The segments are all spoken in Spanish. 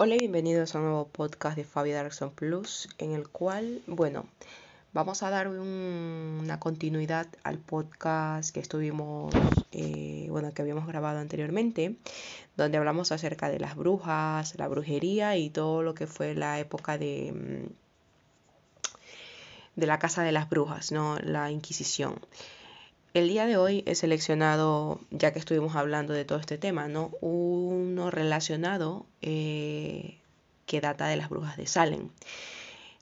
Hola y bienvenidos a un nuevo podcast de Fabi Darkson Plus, en el cual, bueno, vamos a dar una continuidad al podcast que estuvimos, eh, bueno, que habíamos grabado anteriormente, donde hablamos acerca de las brujas, la brujería y todo lo que fue la época de, mm, de la Casa de las Brujas, ¿no? La Inquisición. El día de hoy he seleccionado, ya que estuvimos hablando de todo este tema, ¿no? Uno relacionado eh, que data de las brujas de Salem.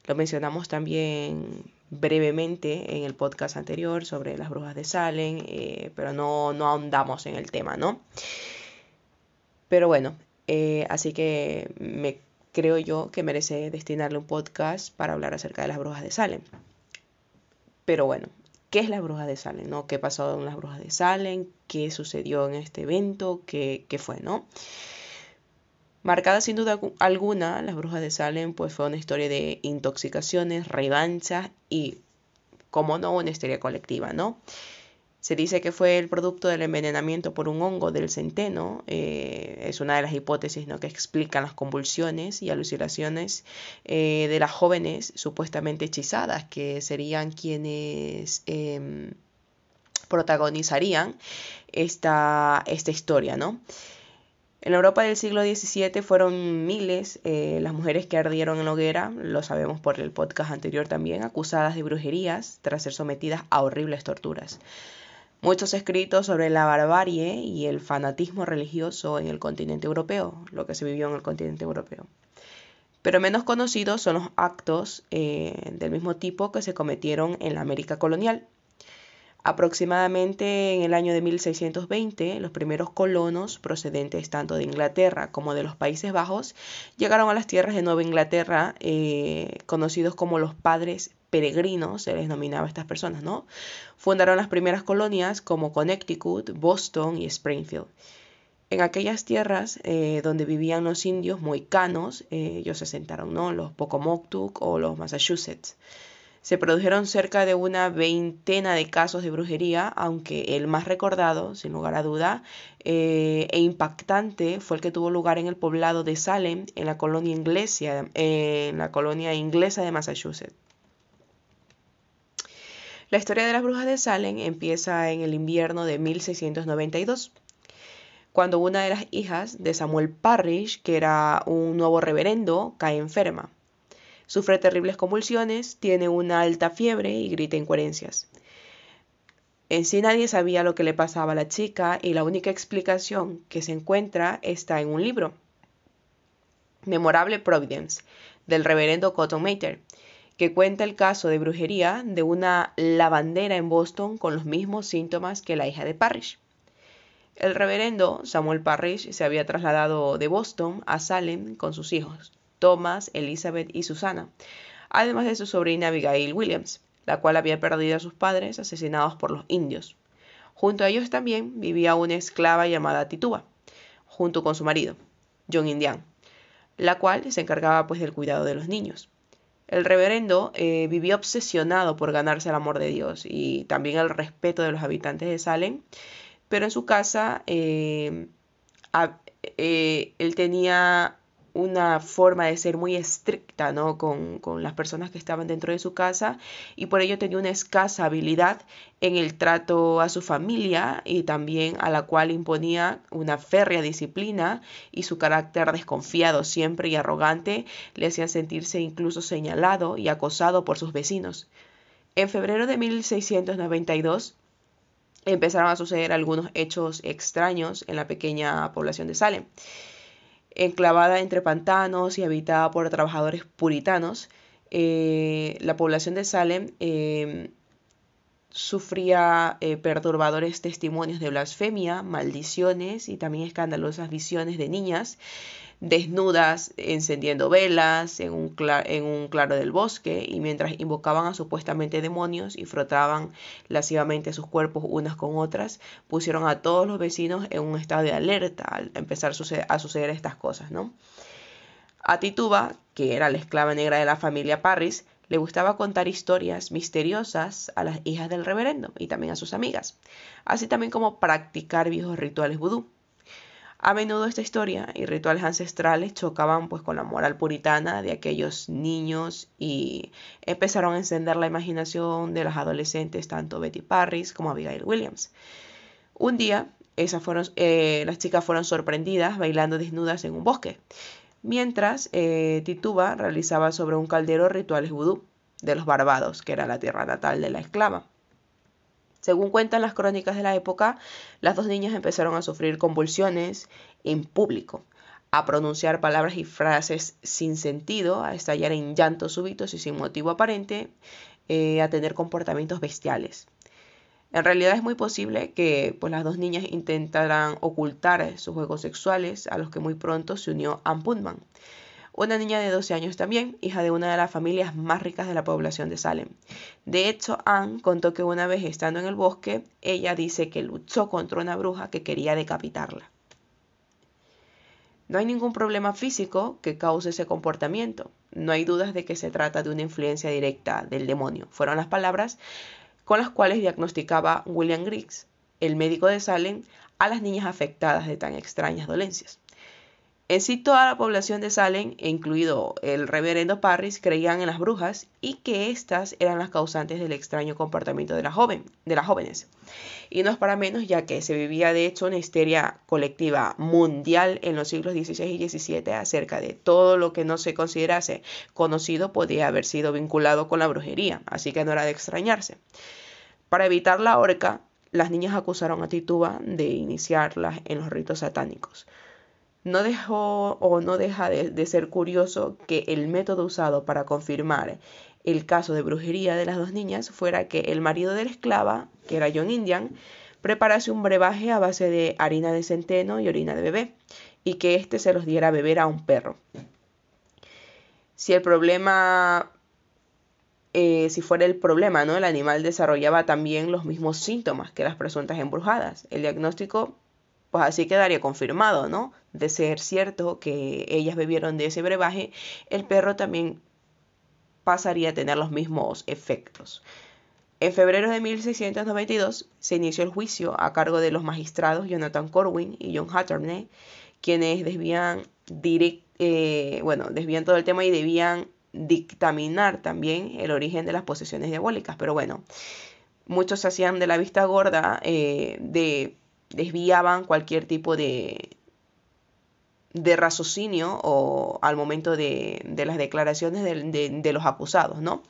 Lo mencionamos también brevemente en el podcast anterior sobre las brujas de Salem, eh, pero no, no ahondamos en el tema, ¿no? Pero bueno, eh, así que me creo yo que merece destinarle un podcast para hablar acerca de las brujas de Salem. Pero bueno, qué es la bruja de Salem, ¿no? ¿Qué pasó en las brujas de Salem? ¿Qué sucedió en este evento? ¿Qué, qué fue, no? Marcada sin duda alguna, las brujas de Salem pues fue una historia de intoxicaciones, revanchas y, como no, una historia colectiva, ¿no? Se dice que fue el producto del envenenamiento por un hongo del centeno. Eh, es una de las hipótesis ¿no? que explican las convulsiones y alucinaciones eh, de las jóvenes supuestamente hechizadas, que serían quienes em, protagonizarían esta, esta historia, ¿no? En la Europa del siglo XVII fueron miles eh, las mujeres que ardieron en la hoguera, lo sabemos por el podcast anterior también, acusadas de brujerías tras ser sometidas a horribles torturas. Muchos escritos sobre la barbarie y el fanatismo religioso en el continente europeo, lo que se vivió en el continente europeo. Pero menos conocidos son los actos eh, del mismo tipo que se cometieron en la América colonial. Aproximadamente en el año de 1620, los primeros colonos procedentes tanto de Inglaterra como de los Países Bajos llegaron a las tierras de Nueva Inglaterra, eh, conocidos como los padres peregrinos, se les nominaba a estas personas, ¿no? Fundaron las primeras colonias como Connecticut, Boston y Springfield. En aquellas tierras eh, donde vivían los indios moicanos, eh, ellos se sentaron, ¿no? Los Pocomoctuk o los Massachusetts. Se produjeron cerca de una veintena de casos de brujería, aunque el más recordado, sin lugar a duda, eh, e impactante fue el que tuvo lugar en el poblado de Salem, en la colonia inglesa, en la colonia inglesa de Massachusetts. La historia de las brujas de Salem empieza en el invierno de 1692 cuando una de las hijas de Samuel Parrish, que era un nuevo reverendo, cae enferma. Sufre terribles convulsiones, tiene una alta fiebre y grita incoherencias. En sí nadie sabía lo que le pasaba a la chica y la única explicación que se encuentra está en un libro, Memorable Providence, del reverendo Cotton Mather, que cuenta el caso de brujería de una lavandera en Boston con los mismos síntomas que la hija de Parrish. El reverendo Samuel Parrish se había trasladado de Boston a Salem con sus hijos. Thomas, Elizabeth y Susana, además de su sobrina Abigail Williams, la cual había perdido a sus padres asesinados por los indios. Junto a ellos también vivía una esclava llamada Tituba, junto con su marido, John Indian, la cual se encargaba pues del cuidado de los niños. El reverendo eh, vivía obsesionado por ganarse el amor de Dios y también el respeto de los habitantes de Salem, pero en su casa eh, eh, él tenía una forma de ser muy estricta ¿no? con, con, las personas que estaban dentro de su casa y por ello tenía una escasa habilidad en el trato a su familia y también a la cual imponía una férrea disciplina y su carácter desconfiado siempre y arrogante le hacían sentirse incluso señalado y acosado por sus vecinos. En febrero de 1692 empezaron a suceder algunos hechos extraños en la pequeña población de Salem enclavada entre pantanos y habitada por trabajadores puritanos, eh, la población de Salem eh, sufría eh, perturbadores testimonios de blasfemia, maldiciones y también escandalosas visiones de niñas desnudas encendiendo velas en un, en un claro del bosque y mientras invocaban a supuestamente demonios y frotaban lascivamente sus cuerpos unas con otras, pusieron a todos los vecinos en un estado de alerta al empezar a suceder estas cosas, ¿no? A Tituba, que era la esclava negra de la familia Parris, le gustaba contar historias misteriosas a las hijas del reverendo y también a sus amigas, así también como practicar viejos rituales vudú. A menudo esta historia y rituales ancestrales chocaban pues con la moral puritana de aquellos niños y empezaron a encender la imaginación de las adolescentes tanto Betty Parris como Abigail Williams. Un día, esas fueron, eh, las chicas fueron sorprendidas bailando desnudas en un bosque, mientras eh, Tituba realizaba sobre un caldero rituales vudú de los Barbados, que era la tierra natal de la esclava. Según cuentan las crónicas de la época, las dos niñas empezaron a sufrir convulsiones en público, a pronunciar palabras y frases sin sentido, a estallar en llantos súbitos y sin motivo aparente, eh, a tener comportamientos bestiales. En realidad es muy posible que pues, las dos niñas intentaran ocultar sus juegos sexuales, a los que muy pronto se unió Ann Putman una niña de 12 años también, hija de una de las familias más ricas de la población de Salem. De hecho, Anne contó que una vez estando en el bosque, ella dice que luchó contra una bruja que quería decapitarla. No hay ningún problema físico que cause ese comportamiento. No hay dudas de que se trata de una influencia directa del demonio. Fueron las palabras con las cuales diagnosticaba William Griggs, el médico de Salem, a las niñas afectadas de tan extrañas dolencias. En sí, toda la población de Salem, incluido el reverendo Parris, creían en las brujas y que éstas eran las causantes del extraño comportamiento de, la joven, de las jóvenes. Y no es para menos, ya que se vivía de hecho una histeria colectiva mundial en los siglos XVI y XVII acerca de todo lo que no se considerase conocido podía haber sido vinculado con la brujería, así que no era de extrañarse. Para evitar la horca, las niñas acusaron a Tituba de iniciarlas en los ritos satánicos. No dejó o no deja de, ser curioso que el método usado para confirmar el caso de brujería de las dos niñas fuera que el marido de la esclava, que era John Indian, preparase un brebaje a base de harina de centeno y orina de bebé, y que éste se los diera a beber a un perro. Si el problema, eh, si fuera el problema, ¿no? El animal desarrollaba también los mismos síntomas que las presuntas embrujadas. El diagnóstico pues así quedaría confirmado, ¿no? De ser cierto que ellas bebieron de ese brebaje, el perro también pasaría a tener los mismos efectos. En febrero de 1692 se inició el juicio a cargo de los magistrados Jonathan Corwin y John Hatterney, quienes desvían, eh, bueno, desvían todo el tema y debían dictaminar también el origen de las posesiones diabólicas. Pero bueno, muchos se hacían de la vista gorda eh, de desviaban cualquier tipo de, de raciocinio o al momento de, las declaraciones de, los acusados, ¿no?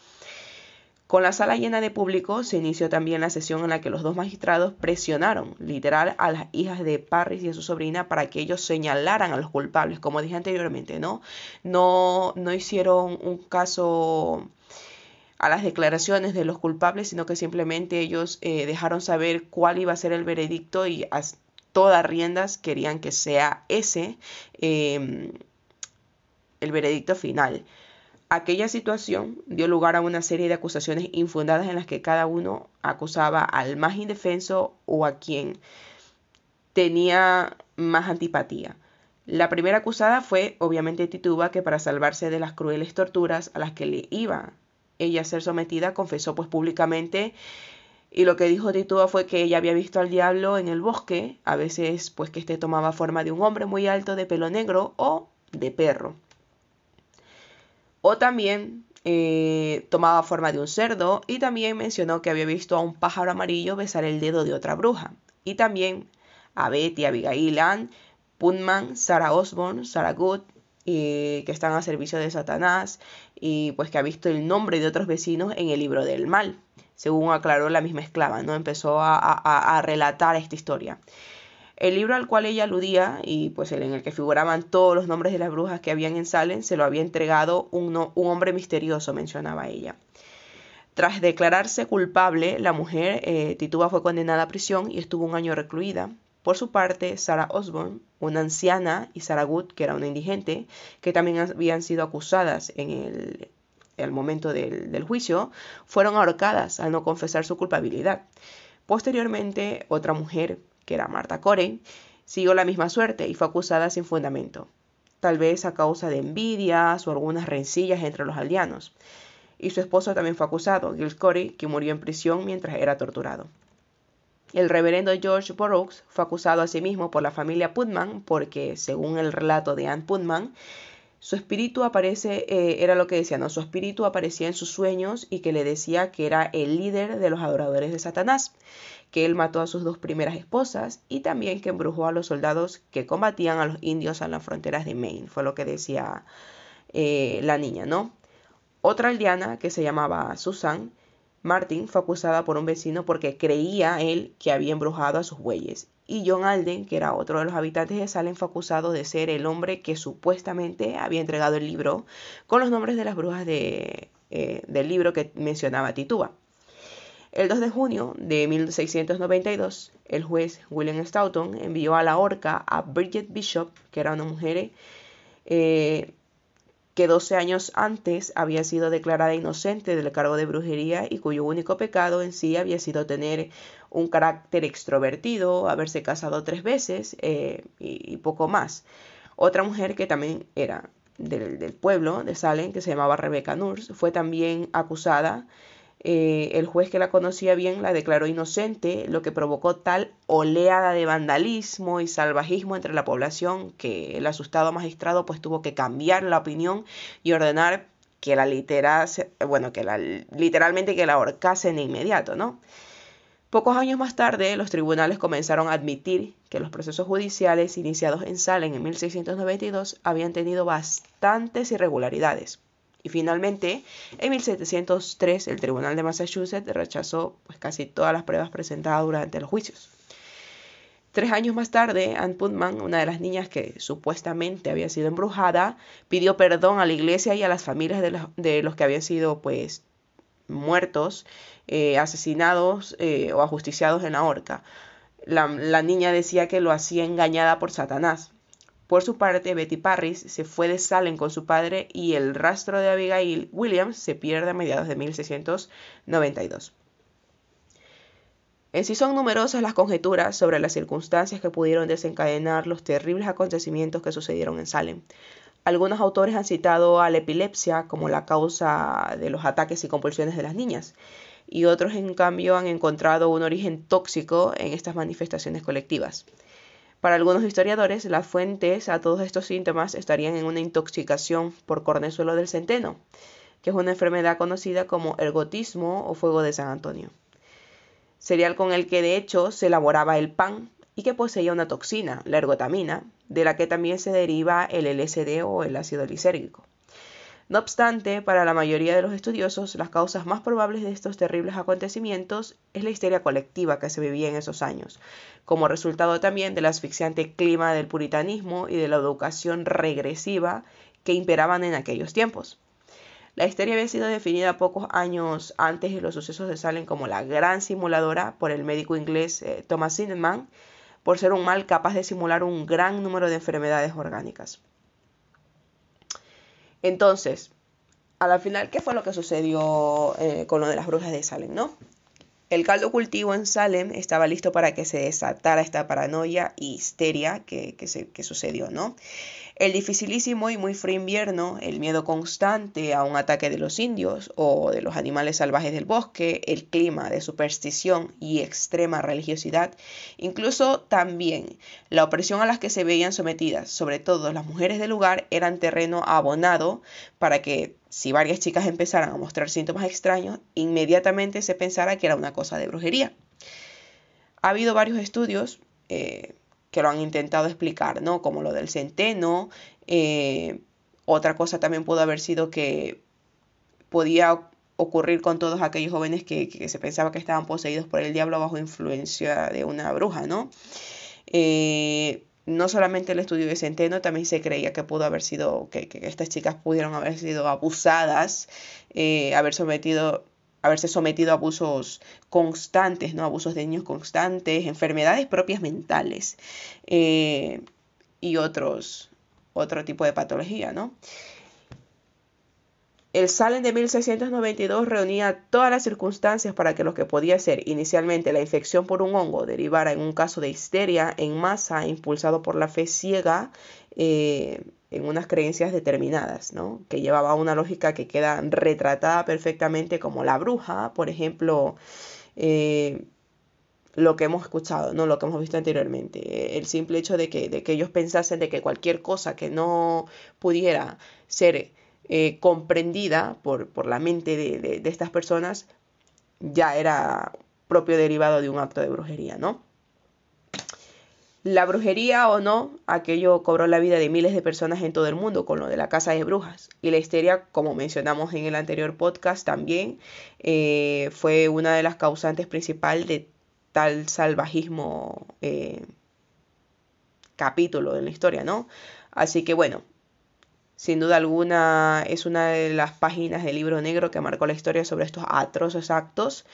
Con la sala llena de público se inició también la sesión en la que los dos magistrados presionaron literal a las hijas de Parris y a su sobrina para que ellos señalaran a los culpables, como dije anteriormente, ¿no? No, no hicieron un caso a las declaraciones de los culpables, sino que simplemente ellos eh, dejaron saber cuál iba a ser el veredicto y a todas riendas querían que sea ese em, el veredicto final. Aquella situación dio lugar a una serie de acusaciones infundadas en las que cada uno acusaba al más indefenso o a quien tenía más antipatía. La primera acusada fue obviamente Tituba, que para salvarse de las crueles torturas a las que le iba ella ser sometida, confesó pues públicamente y lo que dijo Tituba fue que ella había visto al diablo en el bosque, a veces pues que éste tomaba forma de un hombre muy alto de pelo negro o de perro. O también eh, tomaba forma de un cerdo y también mencionó que había visto a un pájaro amarillo besar el dedo de otra bruja. Y también a Betty, Abigail, Ann, Punman, Sarah Osborne, Sarah Good, que están a servicio de Satanás y pues que ha visto el nombre de otros vecinos en el libro del mal, según aclaró la misma esclava, ¿no? Empezó a, relatar esta historia. El libro al cual ella aludía y pues en el que figuraban todos los nombres de las brujas que habían en Salem se lo había entregado un, un hombre misterioso, mencionaba ella. Tras declararse culpable, la mujer eh, Tituba fue condenada a prisión y estuvo un año recluida. Por su parte, Sarah Osborne, una anciana, y Sarah Good, que era una indigente, que también habían sido acusadas en el, momento del, juicio, fueron ahorcadas al no confesar su culpabilidad. Posteriormente, otra mujer, que era Marta Corey, siguió la misma suerte y fue acusada sin fundamento, tal vez a causa de envidias o algunas rencillas entre los aldeanos. Y su esposo también fue acusado, Gil Corey, que murió en prisión mientras era torturado. El reverendo George Burroughs fue acusado a sí por la familia Putman porque, según el relato de Anne Putman, su espíritu aparece, eh, era lo que decía, ¿no? Su espíritu aparecía en sus sueños y que le decía que era el líder de los adoradores de Satanás, que él mató a sus dos primeras esposas y también que embrujó a los soldados que combatían a los indios en las fronteras de Maine, fue lo que decía eh, la niña, ¿no? Otra aldeana que se llamaba Susan Martin fue acusada por un vecino porque creía él que había embrujado a sus bueyes y John Alden, que era otro de los habitantes de Salem, fue acusado de ser el hombre que supuestamente había entregado el libro con los nombres de las brujas eh, del libro que mencionaba Tituba. El 2 de junio de 1692, el juez William Stoughton envió a la horca a Bridget Bishop, que era una mujer eh, que 12 años antes había sido declarada inocente del cargo de brujería y cuyo único pecado en sí había sido tener un carácter extrovertido, haberse casado tres veces eh, y, poco más. Otra mujer que también era del, del, pueblo de Salem, que se llamaba Rebecca Nurse, fue también acusada eh, el juez que la conocía bien la declaró inocente, lo que provocó tal oleada de vandalismo y salvajismo entre la población que el asustado magistrado pues tuvo que cambiar la opinión y ordenar que la literase, bueno, que la, literalmente que la ahorcasen de inmediato, ¿no? Pocos años más tarde, los tribunales comenzaron a admitir que los procesos judiciales iniciados en Salem en 1692 habían tenido bastantes irregularidades. Y finalmente, en 1703, el Tribunal de Massachusetts rechazó pues, casi todas las pruebas presentadas durante los juicios. Tres años más tarde, Anne Putman, una de las niñas que supuestamente había sido embrujada, pidió perdón a la iglesia y a las familias de los, que habían sido pues muertos, eh, asesinados eh, o ajusticiados en la horca. la niña decía que lo hacía engañada por Satanás. Por su parte, Betty Parris se fue de Salem con su padre y el rastro de Abigail Williams se pierde a mediados de 1692. En sí son numerosas las conjeturas sobre las circunstancias que pudieron desencadenar los terribles acontecimientos que sucedieron en Salem. Algunos autores han citado a la epilepsia como la causa de los ataques y compulsiones de las niñas, y otros en cambio han encontrado un origen tóxico en estas manifestaciones colectivas. Para algunos historiadores, las fuentes a todos estos síntomas estarían en una intoxicación por cornezuelo del centeno, que es una enfermedad conocida como ergotismo o fuego de San Antonio. Cereal con el que de hecho se elaboraba el pan y que poseía una toxina, la ergotamina, de la que también se deriva el LSD o el ácido lisérgico. No obstante, para la mayoría de los estudiosos, las causas más probables de estos terribles acontecimientos es la histeria colectiva que se vivía en esos años, como resultado también del asfixiante clima del puritanismo y de la educación regresiva que imperaban en aquellos tiempos. La histeria había sido definida pocos años antes de los sucesos de Salem como la gran simuladora por el médico inglés eh, Thomas Zinnemann, por ser un mal capaz de simular un gran número de enfermedades orgánicas. Entonces, a la final, ¿qué fue lo que sucedió eh, con lo de las brujas de Salem, no? El caldo cultivo en Salem estaba listo para que se desatara esta paranoia y histeria que, se, que sucedió, ¿no? El dificilísimo y muy frío invierno, el miedo constante a un ataque de los indios o de los animales salvajes del bosque, el clima de superstición y extrema religiosidad, incluso también la opresión a las que se veían sometidas, sobre todo las mujeres del lugar, eran terreno abonado para que si varias chicas empezaran a mostrar síntomas extraños, inmediatamente se pensara que era una cosa de brujería. Ha habido varios estudios eh, que lo han intentado explicar, ¿no? Como lo del centeno. Eh, otra cosa también pudo haber sido que podía ocurrir con todos aquellos jóvenes que, se pensaba que estaban poseídos por el diablo bajo influencia de una bruja, ¿no? Eh, no solamente el estudio de Centeno, también se creía que pudo haber sido, que, estas chicas pudieron haber sido abusadas, eh, haber sometido haberse sometido a abusos constantes, ¿no? Abusos de niños constantes, enfermedades propias mentales eh, y otros, otro tipo de patología, ¿no? El Salem de 1692 reunía todas las circunstancias para que lo que podía ser inicialmente la infección por un hongo derivara en un caso de histeria en masa impulsado por la fe ciega eh, en unas creencias determinadas, ¿no? que llevaba una lógica que queda retratada perfectamente como la bruja, por ejemplo, eh, lo que hemos escuchado, no lo que hemos visto anteriormente. El simple hecho de que, de que ellos pensasen de que cualquier cosa que no pudiera ser eh, comprendida por, por, la mente de, de, estas personas ya era propio derivado de un acto de brujería, ¿no? La brujería o no, aquello cobró la vida de miles de personas en todo el mundo con lo de la casa de brujas. Y la histeria, como mencionamos en el anterior podcast, también eh, fue una de las causantes principales de tal salvajismo eh, capítulo de la historia, ¿no? Así que bueno, sin duda alguna es una de las páginas del libro negro que marcó la historia sobre estos atroces actos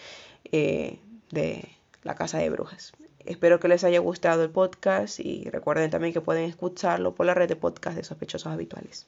eh, de la casa de brujas. Espero que les haya gustado el podcast y recuerden también que pueden escucharlo por la red de podcast de sospechosos habituales.